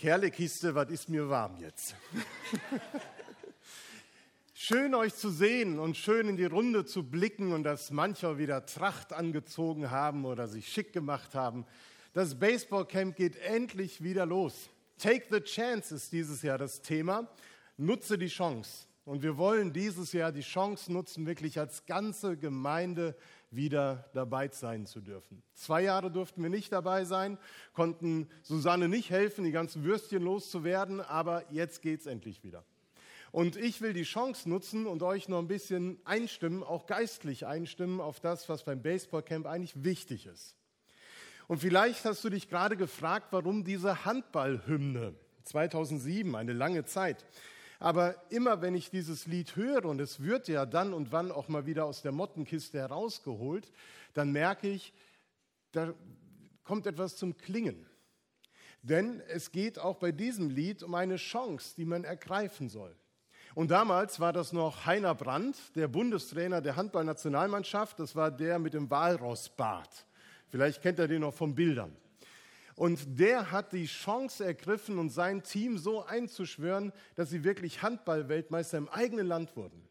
Kerlekiste, was ist mir warm jetzt? schön euch zu sehen und schön in die Runde zu blicken und dass mancher wieder Tracht angezogen haben oder sich schick gemacht haben. Das Baseballcamp geht endlich wieder los. Take the Chance ist dieses Jahr das Thema. Nutze die Chance. Und wir wollen dieses Jahr die Chance nutzen, wirklich als ganze Gemeinde wieder dabei sein zu dürfen. Zwei Jahre durften wir nicht dabei sein, konnten Susanne nicht helfen, die ganzen Würstchen loszuwerden, aber jetzt geht es endlich wieder. Und ich will die Chance nutzen und euch noch ein bisschen einstimmen, auch geistlich einstimmen auf das, was beim Baseballcamp eigentlich wichtig ist. Und vielleicht hast du dich gerade gefragt, warum diese Handballhymne 2007, eine lange Zeit. Aber immer wenn ich dieses Lied höre, und es wird ja dann und wann auch mal wieder aus der Mottenkiste herausgeholt, dann merke ich, da kommt etwas zum Klingen. Denn es geht auch bei diesem Lied um eine Chance, die man ergreifen soll. Und damals war das noch Heiner Brandt, der Bundestrainer der Handballnationalmannschaft. Das war der mit dem Walrossbart. Vielleicht kennt er den noch von Bildern. Und der hat die Chance ergriffen und sein Team so einzuschwören, dass sie wirklich Handballweltmeister im eigenen Land wurden.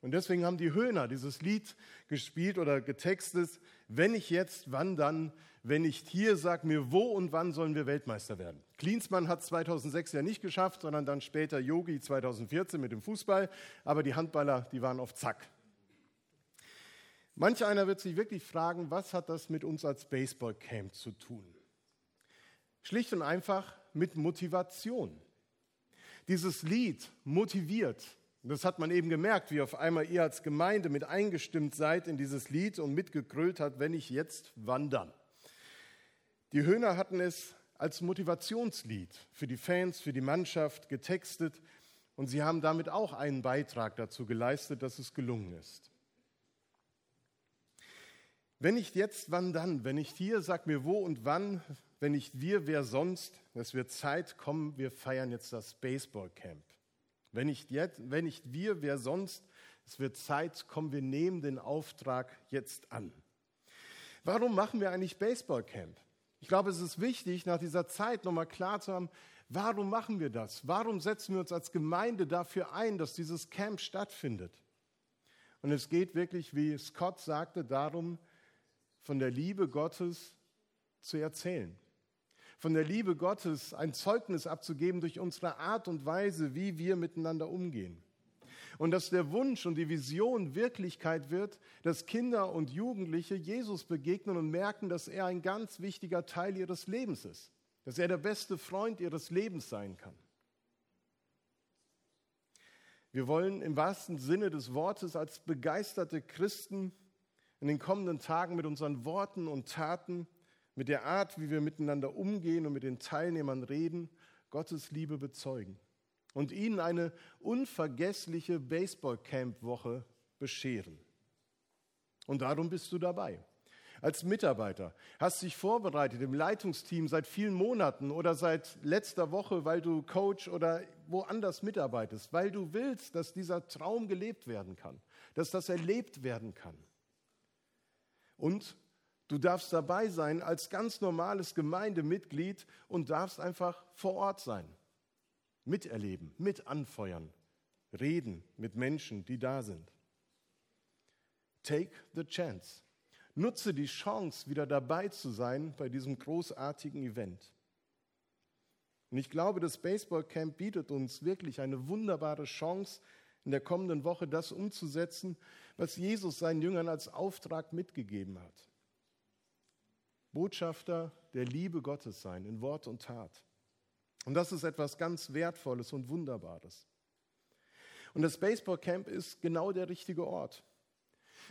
Und deswegen haben die Höhner dieses Lied gespielt oder getextet, wenn ich jetzt, wann dann, wenn nicht hier, sag mir, wo und wann sollen wir Weltmeister werden. Klinsmann hat 2006 ja nicht geschafft, sondern dann später Yogi 2014 mit dem Fußball, aber die Handballer, die waren auf Zack. Manch einer wird sich wirklich fragen, was hat das mit uns als Baseballcamp zu tun? Schlicht und einfach mit Motivation. Dieses Lied motiviert. Das hat man eben gemerkt, wie auf einmal ihr als Gemeinde mit eingestimmt seid in dieses Lied und mitgegrölt hat, wenn ich jetzt wandern. Die Höhner hatten es als Motivationslied für die Fans, für die Mannschaft getextet und sie haben damit auch einen Beitrag dazu geleistet, dass es gelungen ist. Wenn nicht jetzt, wann dann? Wenn nicht hier, sag mir wo und wann. Wenn nicht wir, wer sonst? Es wird Zeit kommen, wir feiern jetzt das Baseballcamp. Wenn nicht, jetzt, wenn nicht wir, wer sonst? Es wird Zeit kommen, wir nehmen den Auftrag jetzt an. Warum machen wir eigentlich Baseballcamp? Ich glaube, es ist wichtig, nach dieser Zeit nochmal klar zu haben, warum machen wir das? Warum setzen wir uns als Gemeinde dafür ein, dass dieses Camp stattfindet? Und es geht wirklich, wie Scott sagte, darum, von der Liebe Gottes zu erzählen. Von der Liebe Gottes ein Zeugnis abzugeben durch unsere Art und Weise, wie wir miteinander umgehen. Und dass der Wunsch und die Vision Wirklichkeit wird, dass Kinder und Jugendliche Jesus begegnen und merken, dass er ein ganz wichtiger Teil ihres Lebens ist, dass er der beste Freund ihres Lebens sein kann. Wir wollen im wahrsten Sinne des Wortes als begeisterte Christen in den kommenden Tagen mit unseren Worten und Taten, mit der Art, wie wir miteinander umgehen und mit den Teilnehmern reden, Gottes Liebe bezeugen und ihnen eine unvergessliche Baseballcamp-Woche bescheren. Und darum bist du dabei. Als Mitarbeiter hast dich vorbereitet im Leitungsteam seit vielen Monaten oder seit letzter Woche, weil du Coach oder woanders mitarbeitest, weil du willst, dass dieser Traum gelebt werden kann, dass das erlebt werden kann. Und du darfst dabei sein als ganz normales Gemeindemitglied und darfst einfach vor Ort sein, miterleben, mit anfeuern, reden mit Menschen, die da sind. Take the chance. Nutze die Chance, wieder dabei zu sein bei diesem großartigen Event. Und ich glaube, das Baseballcamp bietet uns wirklich eine wunderbare Chance, in der kommenden Woche das umzusetzen, was Jesus seinen Jüngern als Auftrag mitgegeben hat. Botschafter der Liebe Gottes sein in Wort und Tat. Und das ist etwas ganz Wertvolles und Wunderbares. Und das Baseballcamp ist genau der richtige Ort.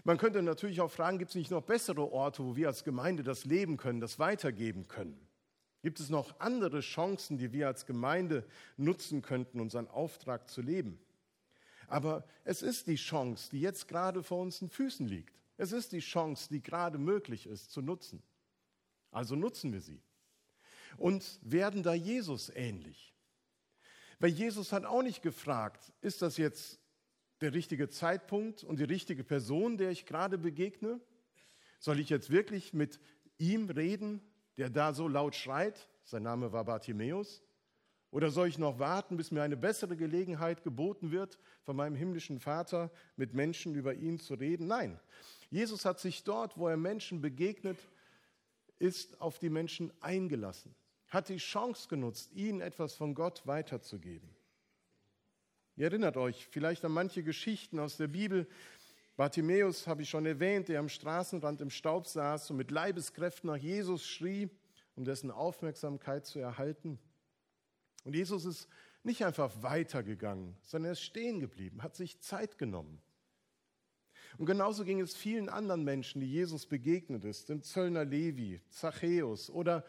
Man könnte natürlich auch fragen, gibt es nicht noch bessere Orte, wo wir als Gemeinde das leben können, das weitergeben können? Gibt es noch andere Chancen, die wir als Gemeinde nutzen könnten, unseren Auftrag zu leben? Aber es ist die Chance, die jetzt gerade vor unseren Füßen liegt. Es ist die Chance, die gerade möglich ist zu nutzen. Also nutzen wir sie und werden da Jesus ähnlich. Weil Jesus hat auch nicht gefragt, ist das jetzt der richtige Zeitpunkt und die richtige Person, der ich gerade begegne? Soll ich jetzt wirklich mit ihm reden, der da so laut schreit? Sein Name war Bartimäus. Oder soll ich noch warten, bis mir eine bessere Gelegenheit geboten wird, von meinem himmlischen Vater mit Menschen über ihn zu reden? Nein, Jesus hat sich dort, wo er Menschen begegnet, ist auf die Menschen eingelassen, hat die Chance genutzt, ihnen etwas von Gott weiterzugeben. Ihr erinnert euch vielleicht an manche Geschichten aus der Bibel. Bartimäus habe ich schon erwähnt, der am Straßenrand im Staub saß und mit Leibeskräften nach Jesus schrie, um dessen Aufmerksamkeit zu erhalten. Und Jesus ist nicht einfach weitergegangen, sondern er ist stehen geblieben, hat sich Zeit genommen. Und genauso ging es vielen anderen Menschen, die Jesus begegnet ist, dem Zöllner Levi, Zachäus oder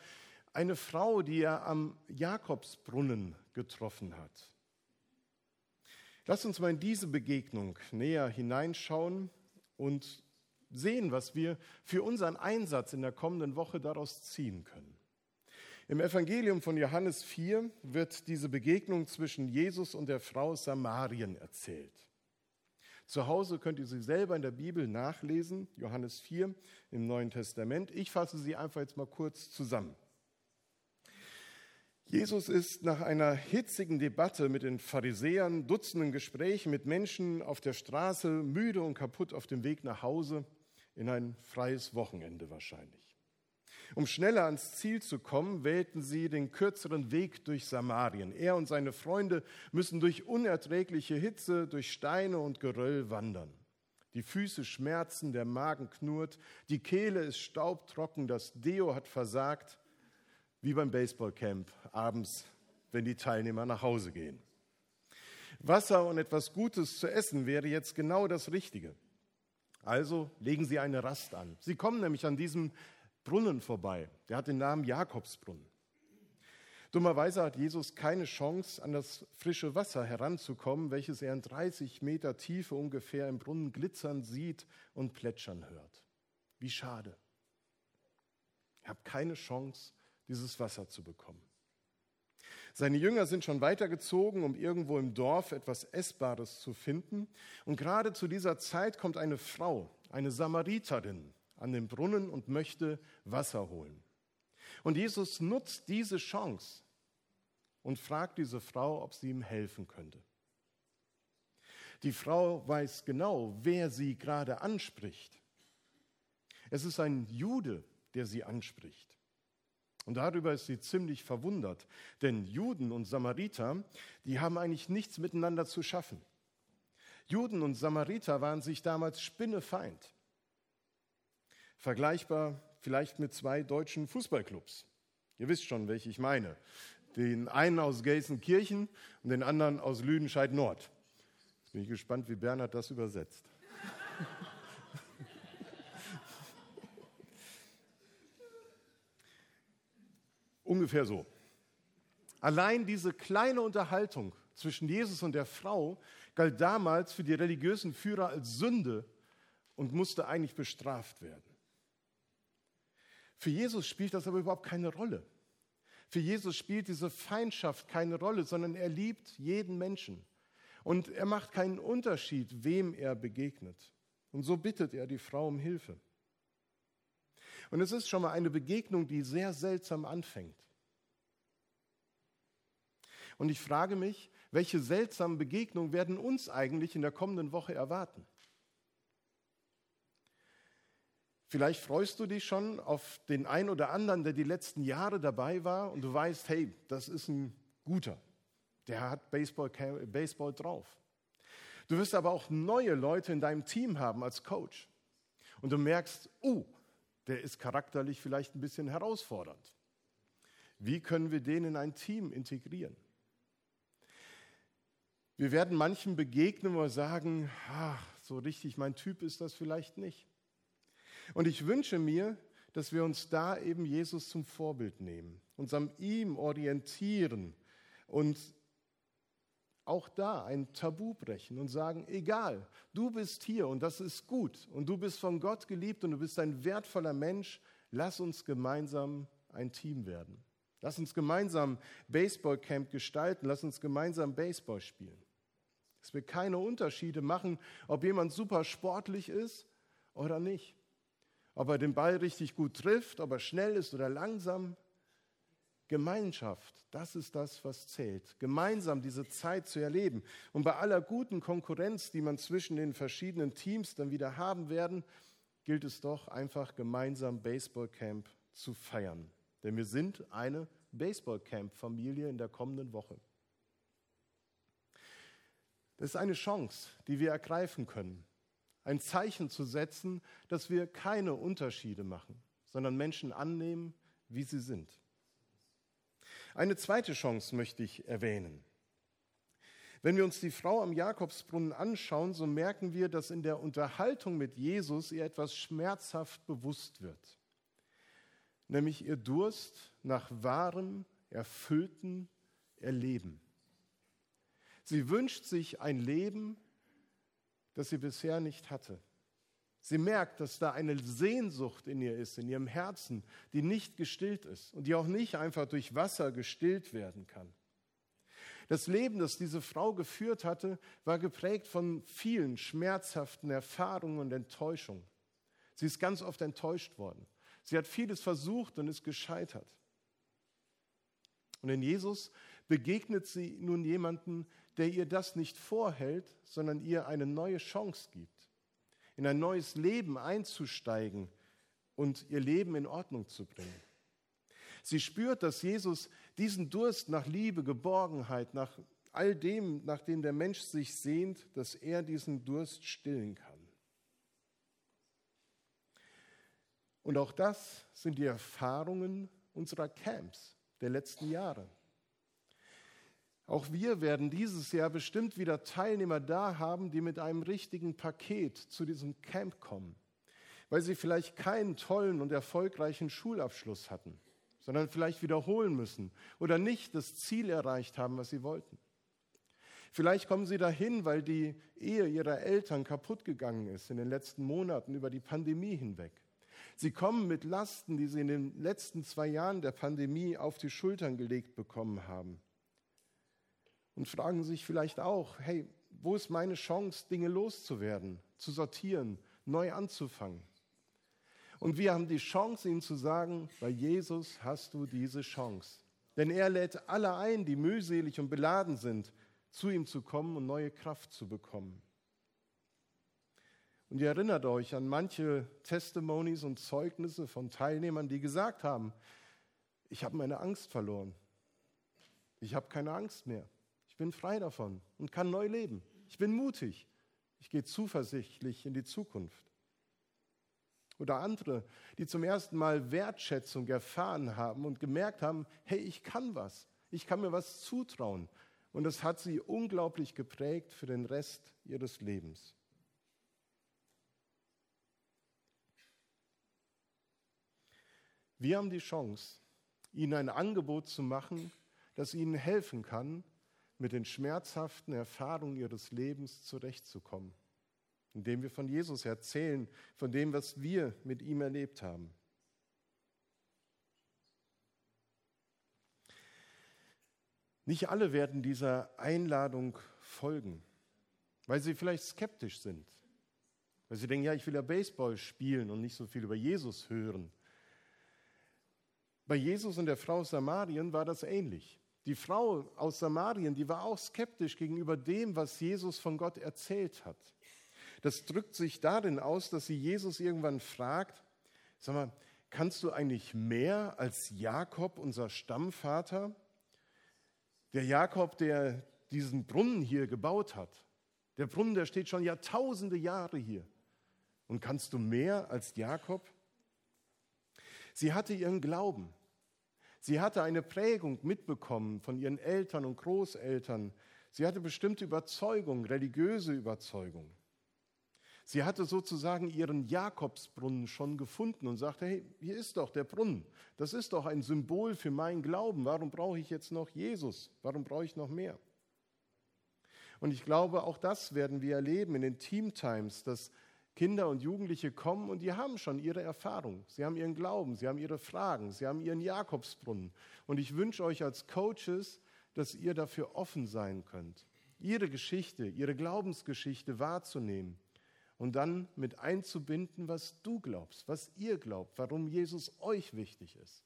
eine Frau, die er am Jakobsbrunnen getroffen hat. Lasst uns mal in diese Begegnung näher hineinschauen und sehen, was wir für unseren Einsatz in der kommenden Woche daraus ziehen können. Im Evangelium von Johannes 4 wird diese Begegnung zwischen Jesus und der Frau Samarien erzählt. Zu Hause könnt ihr sie selber in der Bibel nachlesen, Johannes 4 im Neuen Testament. Ich fasse sie einfach jetzt mal kurz zusammen. Jesus ist nach einer hitzigen Debatte mit den Pharisäern, Dutzenden Gesprächen mit Menschen auf der Straße, müde und kaputt auf dem Weg nach Hause, in ein freies Wochenende wahrscheinlich. Um schneller ans Ziel zu kommen, wählten sie den kürzeren Weg durch Samarien. Er und seine Freunde müssen durch unerträgliche Hitze, durch Steine und Geröll wandern. Die Füße schmerzen, der Magen knurrt, die Kehle ist staubtrocken, das Deo hat versagt, wie beim Baseballcamp abends, wenn die Teilnehmer nach Hause gehen. Wasser und etwas Gutes zu essen wäre jetzt genau das Richtige. Also legen Sie eine Rast an. Sie kommen nämlich an diesem Brunnen vorbei. Der hat den Namen Jakobsbrunnen. Dummerweise hat Jesus keine Chance, an das frische Wasser heranzukommen, welches er in 30 Meter Tiefe ungefähr im Brunnen glitzern sieht und plätschern hört. Wie schade. Er hat keine Chance, dieses Wasser zu bekommen. Seine Jünger sind schon weitergezogen, um irgendwo im Dorf etwas Essbares zu finden. Und gerade zu dieser Zeit kommt eine Frau, eine Samariterin, an den Brunnen und möchte Wasser holen. Und Jesus nutzt diese Chance und fragt diese Frau, ob sie ihm helfen könnte. Die Frau weiß genau, wer sie gerade anspricht. Es ist ein Jude, der sie anspricht. Und darüber ist sie ziemlich verwundert, denn Juden und Samariter, die haben eigentlich nichts miteinander zu schaffen. Juden und Samariter waren sich damals spinnefeind. Vergleichbar vielleicht mit zwei deutschen Fußballclubs. Ihr wisst schon, welche ich meine. Den einen aus Gelsenkirchen und den anderen aus Lüdenscheid Nord. Jetzt bin ich gespannt, wie Bernhard das übersetzt. Ungefähr so. Allein diese kleine Unterhaltung zwischen Jesus und der Frau galt damals für die religiösen Führer als Sünde und musste eigentlich bestraft werden. Für Jesus spielt das aber überhaupt keine Rolle. Für Jesus spielt diese Feindschaft keine Rolle, sondern er liebt jeden Menschen. Und er macht keinen Unterschied, wem er begegnet. Und so bittet er die Frau um Hilfe. Und es ist schon mal eine Begegnung, die sehr seltsam anfängt. Und ich frage mich, welche seltsamen Begegnungen werden uns eigentlich in der kommenden Woche erwarten? Vielleicht freust du dich schon auf den einen oder anderen, der die letzten Jahre dabei war und du weißt, hey, das ist ein guter. Der hat Baseball, Baseball drauf. Du wirst aber auch neue Leute in deinem Team haben als Coach. Und du merkst, oh, der ist charakterlich vielleicht ein bisschen herausfordernd. Wie können wir den in ein Team integrieren? Wir werden manchen begegnen, wo wir sagen, ach, so richtig mein Typ ist das vielleicht nicht. Und ich wünsche mir, dass wir uns da eben Jesus zum Vorbild nehmen, uns an ihm orientieren und auch da ein Tabu brechen und sagen, egal, du bist hier und das ist gut und du bist von Gott geliebt und du bist ein wertvoller Mensch, lass uns gemeinsam ein Team werden. Lass uns gemeinsam Baseballcamp gestalten, lass uns gemeinsam Baseball spielen. Dass wir keine Unterschiede machen, ob jemand super sportlich ist oder nicht ob er den Ball richtig gut trifft, ob er schnell ist oder langsam. Gemeinschaft, das ist das, was zählt. Gemeinsam diese Zeit zu erleben. Und bei aller guten Konkurrenz, die man zwischen den verschiedenen Teams dann wieder haben werden, gilt es doch einfach gemeinsam Baseballcamp zu feiern. Denn wir sind eine Baseballcamp-Familie in der kommenden Woche. Das ist eine Chance, die wir ergreifen können. Ein Zeichen zu setzen, dass wir keine Unterschiede machen, sondern Menschen annehmen, wie sie sind. Eine zweite Chance möchte ich erwähnen. Wenn wir uns die Frau am Jakobsbrunnen anschauen, so merken wir, dass in der Unterhaltung mit Jesus ihr etwas schmerzhaft bewusst wird. Nämlich ihr Durst nach wahrem, erfüllten Erleben. Sie wünscht sich ein Leben, das sie bisher nicht hatte. Sie merkt, dass da eine Sehnsucht in ihr ist, in ihrem Herzen, die nicht gestillt ist und die auch nicht einfach durch Wasser gestillt werden kann. Das Leben, das diese Frau geführt hatte, war geprägt von vielen schmerzhaften Erfahrungen und Enttäuschungen. Sie ist ganz oft enttäuscht worden. Sie hat vieles versucht und ist gescheitert. Und in Jesus begegnet sie nun jemanden, der ihr das nicht vorhält, sondern ihr eine neue Chance gibt, in ein neues Leben einzusteigen und ihr Leben in Ordnung zu bringen. Sie spürt, dass Jesus diesen Durst nach Liebe, Geborgenheit, nach all dem, nach dem der Mensch sich sehnt, dass er diesen Durst stillen kann. Und auch das sind die Erfahrungen unserer Camps der letzten Jahre. Auch wir werden dieses Jahr bestimmt wieder Teilnehmer da haben, die mit einem richtigen Paket zu diesem Camp kommen, weil sie vielleicht keinen tollen und erfolgreichen Schulabschluss hatten, sondern vielleicht wiederholen müssen oder nicht das Ziel erreicht haben, was sie wollten. Vielleicht kommen sie dahin, weil die Ehe ihrer Eltern kaputt gegangen ist in den letzten Monaten über die Pandemie hinweg. Sie kommen mit Lasten, die sie in den letzten zwei Jahren der Pandemie auf die Schultern gelegt bekommen haben und fragen sich vielleicht auch, hey, wo ist meine Chance, Dinge loszuwerden, zu sortieren, neu anzufangen? Und wir haben die Chance, ihnen zu sagen, bei Jesus hast du diese Chance. Denn er lädt alle ein, die mühselig und beladen sind, zu ihm zu kommen und neue Kraft zu bekommen. Und ihr erinnert euch an manche Testimonies und Zeugnisse von Teilnehmern, die gesagt haben, ich habe meine Angst verloren. Ich habe keine Angst mehr. Ich bin frei davon und kann neu leben. Ich bin mutig. Ich gehe zuversichtlich in die Zukunft. Oder andere, die zum ersten Mal Wertschätzung erfahren haben und gemerkt haben, hey, ich kann was. Ich kann mir was zutrauen. Und das hat sie unglaublich geprägt für den Rest ihres Lebens. Wir haben die Chance, ihnen ein Angebot zu machen, das ihnen helfen kann, mit den schmerzhaften Erfahrungen ihres Lebens zurechtzukommen, indem wir von Jesus erzählen, von dem, was wir mit ihm erlebt haben. Nicht alle werden dieser Einladung folgen, weil sie vielleicht skeptisch sind, weil sie denken, ja, ich will ja Baseball spielen und nicht so viel über Jesus hören. Bei Jesus und der Frau Samarien war das ähnlich. Die Frau aus Samarien, die war auch skeptisch gegenüber dem, was Jesus von Gott erzählt hat. Das drückt sich darin aus, dass sie Jesus irgendwann fragt, sag mal, kannst du eigentlich mehr als Jakob, unser Stammvater? Der Jakob, der diesen Brunnen hier gebaut hat. Der Brunnen, der steht schon Jahrtausende Jahre hier. Und kannst du mehr als Jakob? Sie hatte ihren Glauben. Sie hatte eine Prägung mitbekommen von ihren Eltern und Großeltern. Sie hatte bestimmte Überzeugungen, religiöse Überzeugungen. Sie hatte sozusagen ihren Jakobsbrunnen schon gefunden und sagte, hey, hier ist doch der Brunnen. Das ist doch ein Symbol für meinen Glauben. Warum brauche ich jetzt noch Jesus? Warum brauche ich noch mehr? Und ich glaube, auch das werden wir erleben in den Team Times, dass Kinder und Jugendliche kommen und die haben schon ihre Erfahrung. Sie haben ihren Glauben, sie haben ihre Fragen, sie haben ihren Jakobsbrunnen. Und ich wünsche euch als Coaches, dass ihr dafür offen sein könnt, ihre Geschichte, ihre Glaubensgeschichte wahrzunehmen und dann mit einzubinden, was du glaubst, was ihr glaubt, warum Jesus euch wichtig ist.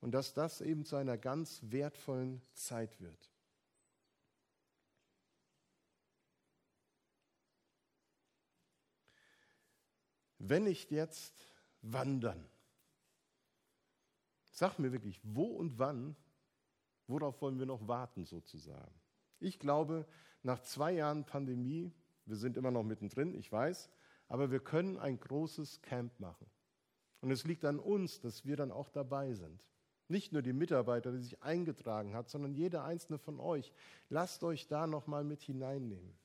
und dass das eben zu einer ganz wertvollen Zeit wird. Wenn nicht jetzt, wann dann? Sag mir wirklich, wo und wann, worauf wollen wir noch warten sozusagen? Ich glaube, nach zwei Jahren Pandemie, wir sind immer noch mittendrin, ich weiß, aber wir können ein großes Camp machen. Und es liegt an uns, dass wir dann auch dabei sind. Nicht nur die Mitarbeiter, die sich eingetragen hat, sondern jeder einzelne von euch. Lasst euch da noch mal mit hineinnehmen.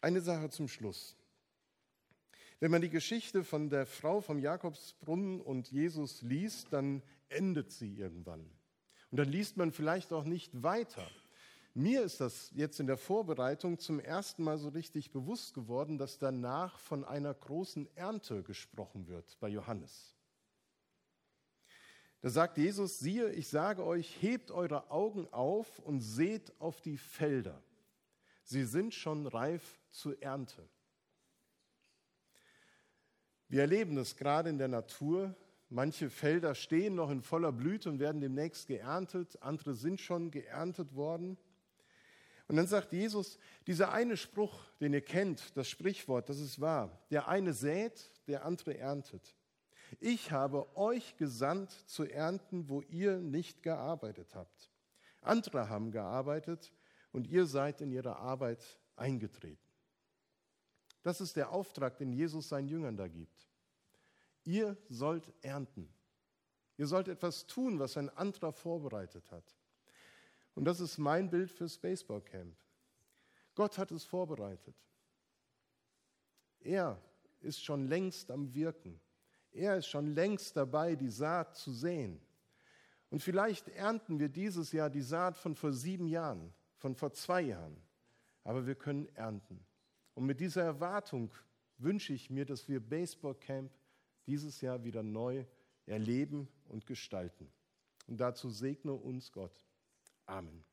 Eine Sache zum Schluss. Wenn man die Geschichte von der Frau vom Jakobsbrunnen und Jesus liest, dann endet sie irgendwann. Und dann liest man vielleicht auch nicht weiter. Mir ist das jetzt in der Vorbereitung zum ersten Mal so richtig bewusst geworden, dass danach von einer großen Ernte gesprochen wird bei Johannes. Da sagt Jesus, siehe, ich sage euch, hebt eure Augen auf und seht auf die Felder. Sie sind schon reif zur Ernte. Wir erleben es gerade in der Natur. Manche Felder stehen noch in voller Blüte und werden demnächst geerntet, andere sind schon geerntet worden. Und dann sagt Jesus, dieser eine Spruch, den ihr kennt, das Sprichwort, das ist wahr. Der eine sät, der andere erntet. Ich habe euch gesandt zu ernten, wo ihr nicht gearbeitet habt. Andere haben gearbeitet und ihr seid in ihre Arbeit eingetreten. Das ist der Auftrag, den Jesus seinen Jüngern da gibt. Ihr sollt ernten. Ihr sollt etwas tun, was ein anderer vorbereitet hat. Und das ist mein Bild fürs Baseballcamp. Gott hat es vorbereitet. Er ist schon längst am Wirken. Er ist schon längst dabei, die Saat zu säen. Und vielleicht ernten wir dieses Jahr die Saat von vor sieben Jahren, von vor zwei Jahren. Aber wir können ernten. Und mit dieser Erwartung wünsche ich mir, dass wir Baseballcamp dieses Jahr wieder neu erleben und gestalten. Und dazu segne uns Gott. Amen.